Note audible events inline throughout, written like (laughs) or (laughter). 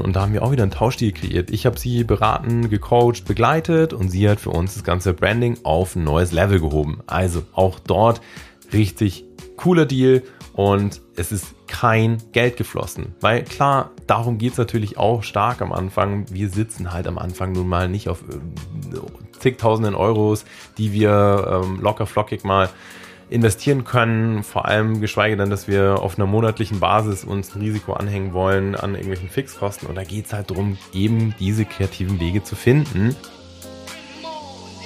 Und da haben wir auch wieder einen Tauschstil kreiert. Ich habe sie beraten, gecoacht, begleitet und sie hat für uns das ganze Branding auf ein neues Level gehoben. Also auch dort richtig cooler Deal und es ist kein Geld geflossen. Weil klar, darum geht es natürlich auch stark am Anfang. Wir sitzen halt am Anfang nun mal nicht auf äh, zigtausenden Euros, die wir ähm, locker flockig mal investieren können, vor allem geschweige denn, dass wir auf einer monatlichen Basis uns ein Risiko anhängen wollen an irgendwelchen Fixkosten. Und da geht es halt darum, eben diese kreativen Wege zu finden.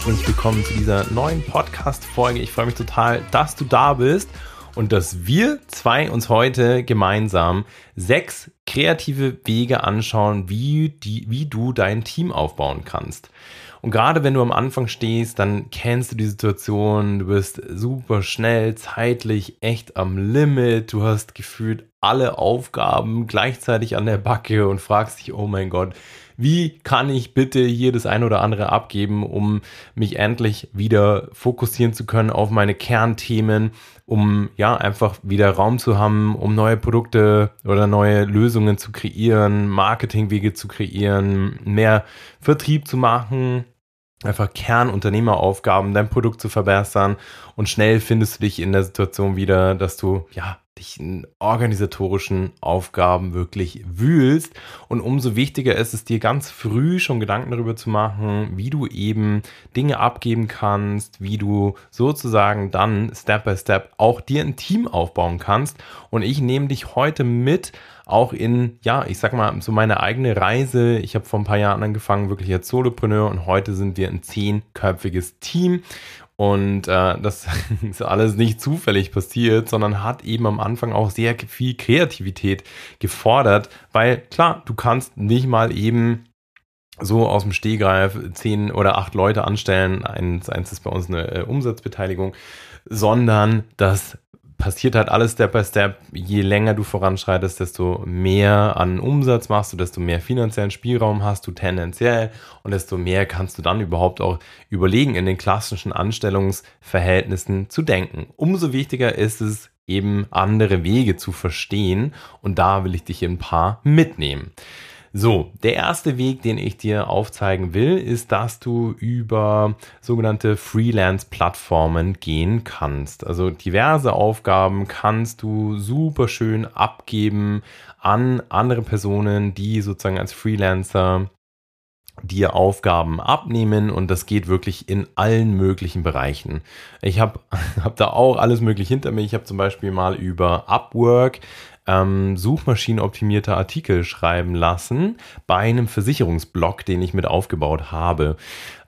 Herzlich willkommen zu dieser neuen Podcast-Folge. Ich freue mich total, dass du da bist und dass wir zwei uns heute gemeinsam sechs kreative Wege anschauen, wie, die, wie du dein Team aufbauen kannst. Und gerade wenn du am Anfang stehst, dann kennst du die Situation, du bist super schnell, zeitlich echt am Limit, du hast gefühlt alle Aufgaben gleichzeitig an der Backe und fragst dich, oh mein Gott, wie kann ich bitte hier das ein oder andere abgeben, um mich endlich wieder fokussieren zu können auf meine Kernthemen, um ja einfach wieder Raum zu haben, um neue Produkte oder neue Lösungen zu kreieren, Marketingwege zu kreieren, mehr Vertrieb zu machen, einfach Kernunternehmeraufgaben, dein Produkt zu verbessern und schnell findest du dich in der Situation wieder, dass du ja dich in organisatorischen Aufgaben wirklich wühlst. Und umso wichtiger ist es dir ganz früh schon Gedanken darüber zu machen, wie du eben Dinge abgeben kannst, wie du sozusagen dann Step by Step auch dir ein Team aufbauen kannst. Und ich nehme dich heute mit auch in, ja, ich sag mal, so meine eigene Reise. Ich habe vor ein paar Jahren angefangen, wirklich als Solopreneur und heute sind wir ein zehnköpfiges Team. Und äh, das (laughs) ist alles nicht zufällig passiert, sondern hat eben am Anfang auch sehr viel Kreativität gefordert, weil klar, du kannst nicht mal eben so aus dem Stehgreif zehn oder acht Leute anstellen. Eins, eins ist bei uns eine äh, Umsatzbeteiligung, sondern das passiert halt alles Step by Step. Je länger du voranschreitest, desto mehr an Umsatz machst du, desto mehr finanziellen Spielraum hast du tendenziell und desto mehr kannst du dann überhaupt auch überlegen, in den klassischen Anstellungsverhältnissen zu denken. Umso wichtiger ist es, eben andere Wege zu verstehen und da will ich dich ein paar mitnehmen. So, der erste Weg, den ich dir aufzeigen will, ist, dass du über sogenannte Freelance-Plattformen gehen kannst. Also diverse Aufgaben kannst du super schön abgeben an andere Personen, die sozusagen als Freelancer dir Aufgaben abnehmen und das geht wirklich in allen möglichen Bereichen. Ich habe (laughs) hab da auch alles möglich hinter mir. Ich habe zum Beispiel mal über Upwork ähm, suchmaschinenoptimierte Artikel schreiben lassen bei einem Versicherungsblog, den ich mit aufgebaut habe.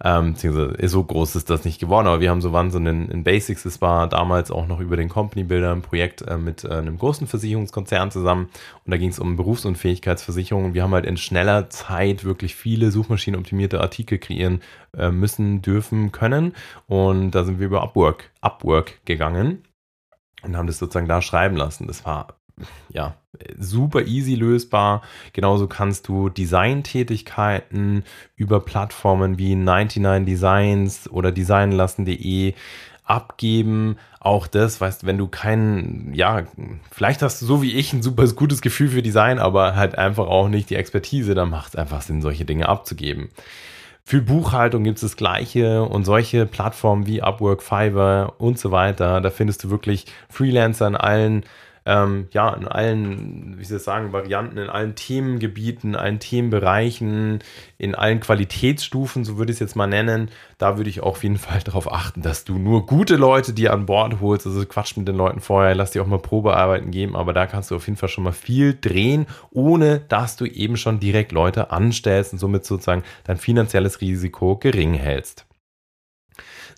Ähm, beziehungsweise so groß ist das nicht geworden, aber wir haben so waren in, Basics, es war damals auch noch über den Company Builder ein Projekt äh, mit äh, einem großen Versicherungskonzern zusammen und da ging es um Berufsunfähigkeitsversicherung wir haben halt in schneller Zeit wirklich viele suchmaschinenoptimierte Artikel kreieren äh, müssen, dürfen, können und da sind wir über Upwork, Upwork gegangen und haben das sozusagen da schreiben lassen. Das war ja, super easy lösbar. Genauso kannst du Designtätigkeiten über Plattformen wie 99 Designs oder designlassen.de abgeben. Auch das, weißt, wenn du keinen, ja, vielleicht hast du so wie ich ein super gutes Gefühl für Design, aber halt einfach auch nicht die Expertise, dann macht es einfach Sinn, solche Dinge abzugeben. Für Buchhaltung gibt es das Gleiche und solche Plattformen wie Upwork, Fiverr und so weiter. Da findest du wirklich Freelancer in allen ähm, ja, in allen, wie soll ich sagen, Varianten, in allen Themengebieten, in allen Themenbereichen, in allen Qualitätsstufen, so würde ich es jetzt mal nennen, da würde ich auf jeden Fall (laughs) darauf achten, dass du nur gute Leute dir an Bord holst. Also quatsch mit den Leuten vorher, lass dir auch mal Probearbeiten geben, aber da kannst du auf jeden Fall schon mal viel drehen, ohne dass du eben schon direkt Leute anstellst und somit sozusagen dein finanzielles Risiko gering hältst.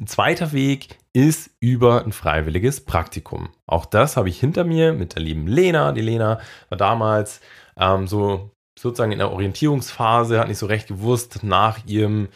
Ein zweiter Weg ist über ein freiwilliges Praktikum. Auch das habe ich hinter mir mit der lieben Lena. Die Lena war damals ähm, so sozusagen in der Orientierungsphase, hat nicht so recht gewusst nach ihrem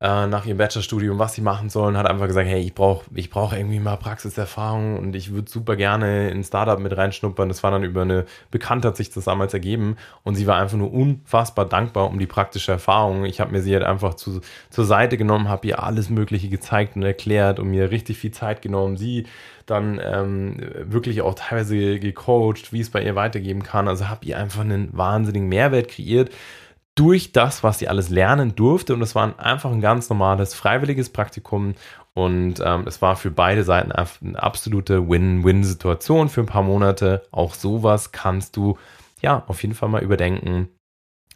äh, nach ihrem Bachelorstudium, was sie machen sollen, hat einfach gesagt, hey, ich brauche ich brauch irgendwie mal Praxiserfahrung und ich würde super gerne in ein Startup mit reinschnuppern. Das war dann über eine Bekannte, hat sich das damals ergeben und sie war einfach nur unfassbar dankbar um die praktische Erfahrung. Ich habe mir sie halt einfach zu, zur Seite genommen, habe ihr alles Mögliche gezeigt und erklärt und mir richtig viel Zeit genommen. Sie dann ähm, wirklich auch teilweise gecoacht, wie es bei ihr weitergeben kann. Also habe ihr einfach einen wahnsinnigen Mehrwert kreiert durch das, was sie alles lernen durfte. Und es war einfach ein ganz normales, freiwilliges Praktikum. Und ähm, es war für beide Seiten eine absolute Win-Win-Situation für ein paar Monate. Auch sowas kannst du ja auf jeden Fall mal überdenken.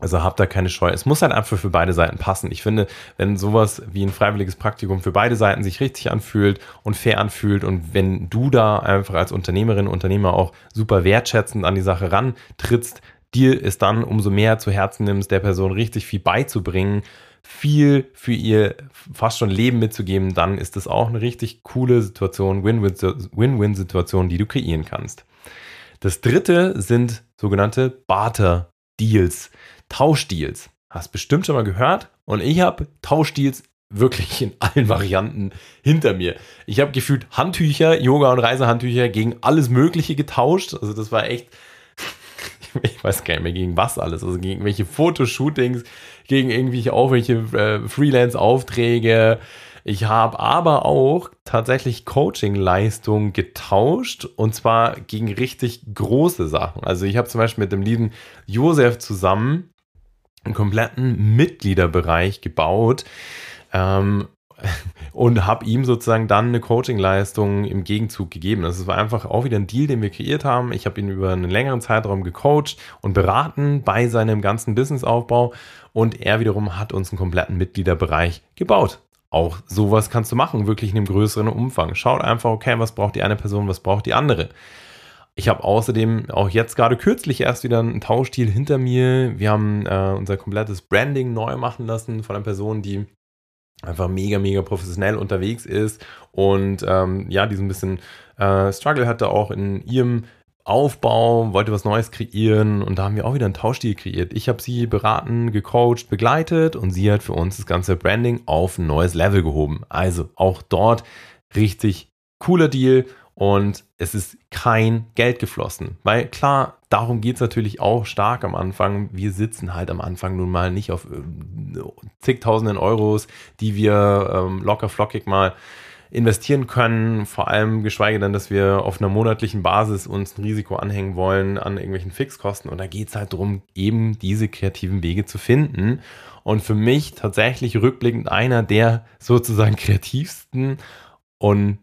Also habt da keine Scheu. Es muss halt einfach für beide Seiten passen. Ich finde, wenn sowas wie ein freiwilliges Praktikum für beide Seiten sich richtig anfühlt und fair anfühlt und wenn du da einfach als Unternehmerin, Unternehmer auch super wertschätzend an die Sache rantrittst, dir es dann umso mehr zu Herzen nimmst, der Person richtig viel beizubringen, viel für ihr fast schon Leben mitzugeben, dann ist das auch eine richtig coole Situation, Win-Win-Situation, die du kreieren kannst. Das dritte sind sogenannte Barter-Deals, Tauschdeals. Hast bestimmt schon mal gehört und ich habe Tauschdeals wirklich in allen Varianten hinter mir. Ich habe gefühlt Handtücher, Yoga- und Reisehandtücher gegen alles Mögliche getauscht. Also das war echt (laughs) ich weiß gar nicht mehr gegen was alles, also gegen welche Fotoshootings, gegen irgendwelche auch welche äh, Freelance-Aufträge. Ich habe aber auch tatsächlich Coaching-Leistungen getauscht und zwar gegen richtig große Sachen. Also ich habe zum Beispiel mit dem lieben Josef zusammen einen kompletten Mitgliederbereich gebaut. Ähm, und habe ihm sozusagen dann eine Coaching-Leistung im Gegenzug gegeben. Das war einfach auch wieder ein Deal, den wir kreiert haben. Ich habe ihn über einen längeren Zeitraum gecoacht und beraten bei seinem ganzen Businessaufbau und er wiederum hat uns einen kompletten Mitgliederbereich gebaut. Auch sowas kannst du machen, wirklich in einem größeren Umfang. Schaut einfach, okay, was braucht die eine Person, was braucht die andere. Ich habe außerdem auch jetzt gerade kürzlich erst wieder einen Tauschdeal hinter mir. Wir haben äh, unser komplettes Branding neu machen lassen von einer Person, die einfach mega, mega professionell unterwegs ist und ähm, ja, diesen bisschen äh, Struggle hatte auch in ihrem Aufbau, wollte was Neues kreieren und da haben wir auch wieder einen Tauschstil kreiert. Ich habe sie beraten, gecoacht, begleitet und sie hat für uns das ganze Branding auf ein neues Level gehoben. Also auch dort richtig cooler Deal und es ist kein Geld geflossen. Weil klar, darum geht es natürlich auch stark am Anfang. Wir sitzen halt am Anfang nun mal nicht auf äh, zigtausenden Euros, die wir ähm, locker flockig mal investieren können, vor allem geschweige denn, dass wir auf einer monatlichen Basis uns ein Risiko anhängen wollen an irgendwelchen Fixkosten. Und da geht es halt darum, eben diese kreativen Wege zu finden. Und für mich tatsächlich rückblickend einer der sozusagen kreativsten und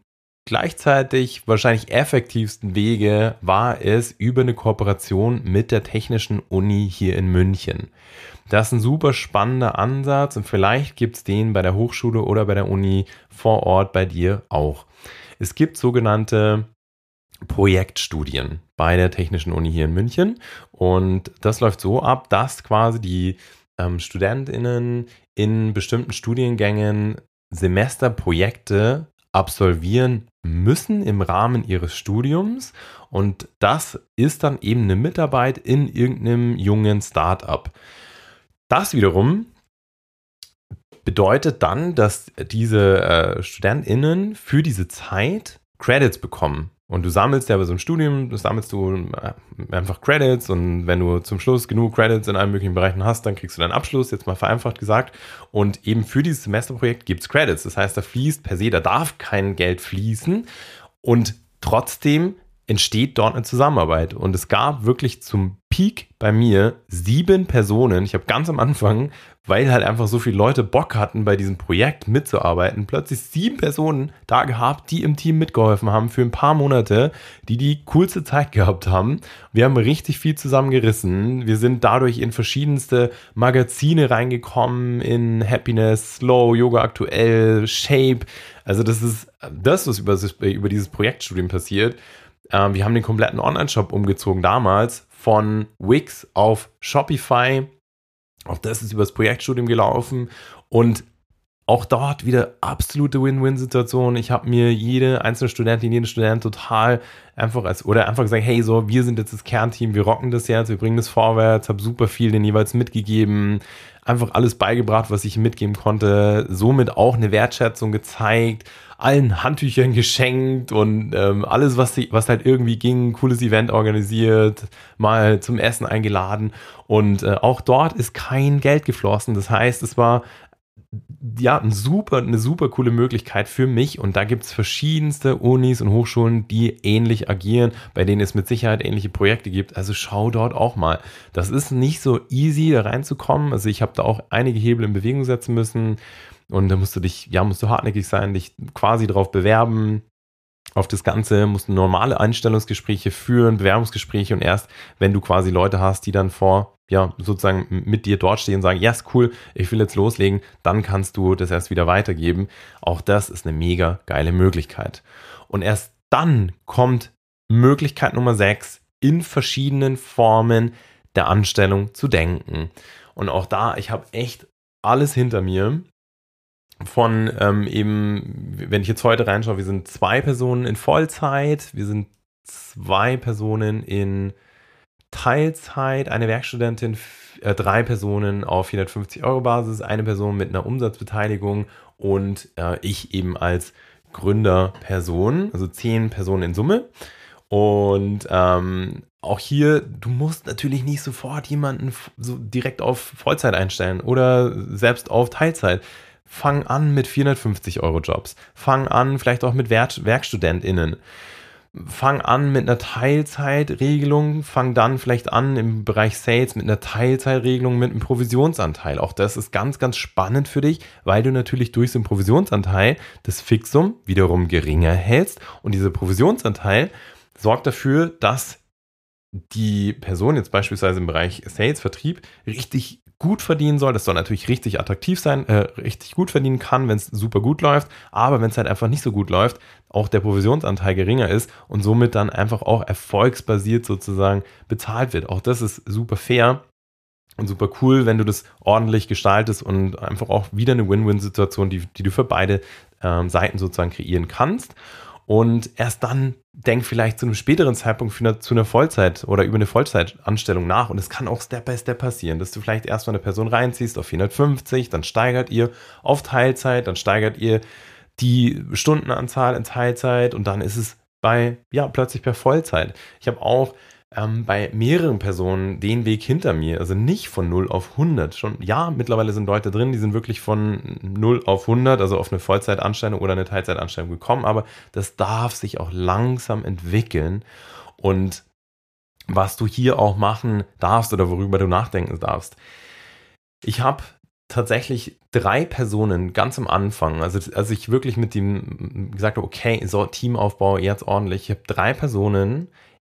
gleichzeitig wahrscheinlich effektivsten Wege war es über eine Kooperation mit der Technischen Uni hier in München. Das ist ein super spannender Ansatz und vielleicht gibt es den bei der Hochschule oder bei der Uni vor Ort bei dir auch. Es gibt sogenannte Projektstudien bei der Technischen Uni hier in München und das läuft so ab, dass quasi die ähm, Studentinnen in bestimmten Studiengängen Semesterprojekte absolvieren müssen im Rahmen ihres Studiums und das ist dann eben eine Mitarbeit in irgendeinem jungen Startup. Das wiederum bedeutet dann, dass diese äh, StudentInnen für diese Zeit Credits bekommen. Und du sammelst ja bei so einem Studium, sammelst du äh, einfach Credits und wenn du zum Schluss genug Credits in allen möglichen Bereichen hast, dann kriegst du deinen Abschluss, jetzt mal vereinfacht gesagt. Und eben für dieses Semesterprojekt gibt es Credits. Das heißt, da fließt per se, da darf kein Geld fließen und trotzdem entsteht dort eine Zusammenarbeit. Und es gab wirklich zum Peak bei mir sieben Personen. Ich habe ganz am Anfang, weil halt einfach so viele Leute Bock hatten, bei diesem Projekt mitzuarbeiten, plötzlich sieben Personen da gehabt, die im Team mitgeholfen haben für ein paar Monate, die die coolste Zeit gehabt haben. Wir haben richtig viel zusammengerissen. Wir sind dadurch in verschiedenste Magazine reingekommen, in Happiness, Slow, Yoga aktuell, Shape. Also das ist das, was über, über dieses Projektstudium passiert. Ähm, wir haben den kompletten Online-Shop umgezogen damals von Wix auf Shopify. Auch das ist über das Projektstudium gelaufen. Und auch dort wieder absolute Win-Win-Situation. Ich habe mir jede einzelne Studentin, jeden Student total einfach als, oder einfach gesagt, hey, so, wir sind jetzt das Kernteam, wir rocken das jetzt, wir bringen das vorwärts, habe super viel den jeweils mitgegeben, einfach alles beigebracht, was ich mitgeben konnte, somit auch eine Wertschätzung gezeigt, allen Handtüchern geschenkt und ähm, alles, was, was halt irgendwie ging, cooles Event organisiert, mal zum Essen eingeladen und äh, auch dort ist kein Geld geflossen. Das heißt, es war ja, ein super, eine super coole Möglichkeit für mich. Und da gibt es verschiedenste Unis und Hochschulen, die ähnlich agieren, bei denen es mit Sicherheit ähnliche Projekte gibt. Also schau dort auch mal. Das ist nicht so easy, da reinzukommen. Also ich habe da auch einige Hebel in Bewegung setzen müssen. Und da musst du dich, ja, musst du hartnäckig sein, dich quasi darauf bewerben, auf das Ganze musst du normale Einstellungsgespräche führen, Bewerbungsgespräche und erst, wenn du quasi Leute hast, die dann vor, ja, sozusagen mit dir dort stehen und sagen, ja, yes, ist cool, ich will jetzt loslegen, dann kannst du das erst wieder weitergeben. Auch das ist eine mega geile Möglichkeit. Und erst dann kommt Möglichkeit Nummer 6, in verschiedenen Formen der Anstellung zu denken. Und auch da, ich habe echt alles hinter mir von ähm, eben, wenn ich jetzt heute reinschaue, wir sind zwei Personen in Vollzeit, wir sind zwei Personen in Teilzeit, eine Werkstudentin, äh, drei Personen auf 450 Euro Basis, eine Person mit einer Umsatzbeteiligung und äh, ich eben als Gründerperson, also zehn Personen in Summe. Und ähm, auch hier, du musst natürlich nicht sofort jemanden so direkt auf Vollzeit einstellen oder selbst auf Teilzeit fang an mit 450 Euro Jobs. Fang an vielleicht auch mit Werk WerkstudentInnen. Fang an mit einer Teilzeitregelung, fang dann vielleicht an im Bereich Sales mit einer Teilzeitregelung mit einem Provisionsanteil. Auch das ist ganz, ganz spannend für dich, weil du natürlich durch einen Provisionsanteil das Fixum wiederum geringer hältst und dieser Provisionsanteil sorgt dafür, dass die Person jetzt beispielsweise im Bereich Sales, Vertrieb richtig gut verdienen soll. Das soll natürlich richtig attraktiv sein, äh, richtig gut verdienen kann, wenn es super gut läuft. Aber wenn es halt einfach nicht so gut läuft, auch der Provisionsanteil geringer ist und somit dann einfach auch erfolgsbasiert sozusagen bezahlt wird. Auch das ist super fair und super cool, wenn du das ordentlich gestaltest und einfach auch wieder eine Win-Win-Situation, die, die du für beide ähm, Seiten sozusagen kreieren kannst. Und erst dann denk vielleicht zu einem späteren Zeitpunkt eine, zu einer Vollzeit oder über eine Vollzeitanstellung nach. Und es kann auch Step by Step passieren, dass du vielleicht erstmal eine Person reinziehst auf 450, dann steigert ihr auf Teilzeit, dann steigert ihr die Stundenanzahl in Teilzeit und dann ist es bei, ja, plötzlich per Vollzeit. Ich habe auch ähm, bei mehreren Personen den Weg hinter mir. Also nicht von 0 auf 100. Schon, ja, mittlerweile sind Leute drin, die sind wirklich von 0 auf 100, also auf eine Vollzeitanstellung oder eine Teilzeitanstellung gekommen, aber das darf sich auch langsam entwickeln. Und was du hier auch machen darfst oder worüber du nachdenken darfst. Ich habe tatsächlich drei Personen ganz am Anfang, also als ich wirklich mit dem gesagt habe, okay, so Teamaufbau jetzt ordentlich, ich habe drei Personen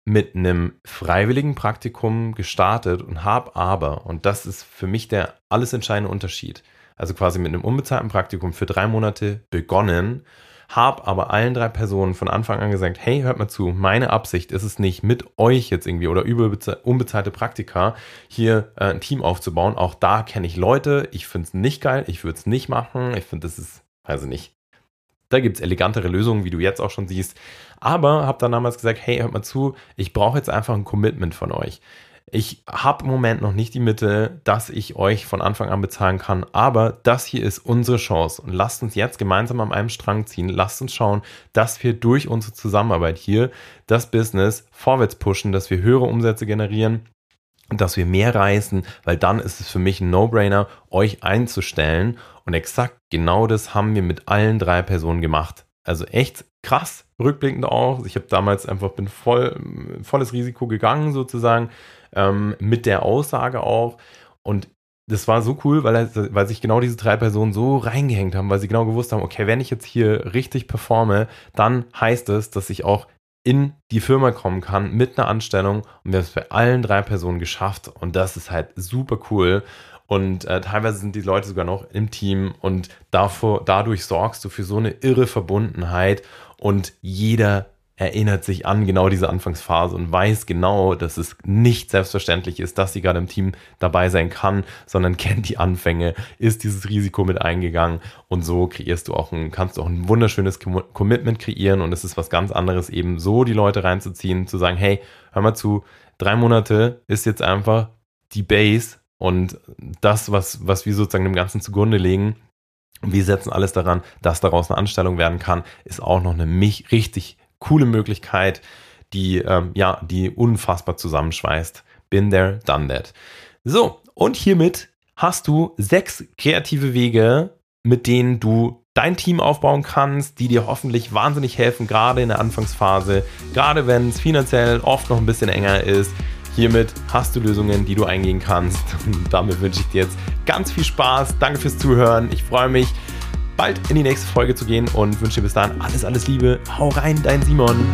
mit einem freiwilligen Praktikum gestartet und habe aber, und das ist für mich der alles entscheidende Unterschied, also quasi mit einem unbezahlten Praktikum für drei Monate begonnen, habe aber allen drei Personen von Anfang an gesagt, hey, hört mal zu, meine Absicht ist es nicht, mit euch jetzt irgendwie oder über unbezahlte Praktika hier äh, ein Team aufzubauen. Auch da kenne ich Leute, ich finde es nicht geil, ich würde es nicht machen, ich finde, das ist, also nicht, da gibt es elegantere Lösungen, wie du jetzt auch schon siehst. Aber habe dann damals gesagt, hey, hört mal zu, ich brauche jetzt einfach ein Commitment von euch. Ich habe im Moment noch nicht die Mitte, dass ich euch von Anfang an bezahlen kann, aber das hier ist unsere Chance und lasst uns jetzt gemeinsam an einem Strang ziehen. Lasst uns schauen, dass wir durch unsere Zusammenarbeit hier das Business vorwärts pushen, dass wir höhere Umsätze generieren dass wir mehr reisen, weil dann ist es für mich ein No-Brainer, euch einzustellen. Und exakt genau das haben wir mit allen drei Personen gemacht. Also echt krass, rückblickend auch. Ich habe damals einfach bin voll volles Risiko gegangen sozusagen ähm, mit der Aussage auch. Und das war so cool, weil, weil sich genau diese drei Personen so reingehängt haben, weil sie genau gewusst haben, okay, wenn ich jetzt hier richtig performe, dann heißt es, dass ich auch in die Firma kommen kann mit einer Anstellung. Und wir haben es bei allen drei Personen geschafft. Und das ist halt super cool. Und äh, teilweise sind die Leute sogar noch im Team. Und davor, dadurch sorgst du für so eine irre Verbundenheit. Und jeder erinnert sich an genau diese Anfangsphase und weiß genau, dass es nicht selbstverständlich ist, dass sie gerade im Team dabei sein kann, sondern (laughs) kennt die Anfänge, ist dieses Risiko mit eingegangen und so kreierst du auch ein, kannst du auch ein wunderschönes Commitment kreieren und es ist was ganz anderes, eben so die Leute reinzuziehen, zu sagen, hey, hör mal zu, drei Monate ist jetzt einfach die Base und das, was, was wir sozusagen dem Ganzen zugrunde legen, wir setzen alles daran, dass daraus eine Anstellung werden kann, ist auch noch eine mich richtig coole Möglichkeit, die, ähm, ja, die unfassbar zusammenschweißt. Been there, done that. So, und hiermit hast du sechs kreative Wege, mit denen du dein Team aufbauen kannst, die dir hoffentlich wahnsinnig helfen, gerade in der Anfangsphase, gerade wenn es finanziell oft noch ein bisschen enger ist. Hiermit hast du Lösungen, die du eingehen kannst. (laughs) Und damit wünsche ich dir jetzt ganz viel Spaß. Danke fürs Zuhören. Ich freue mich, bald in die nächste Folge zu gehen und wünsche dir bis dahin alles, alles Liebe. Hau rein, dein Simon.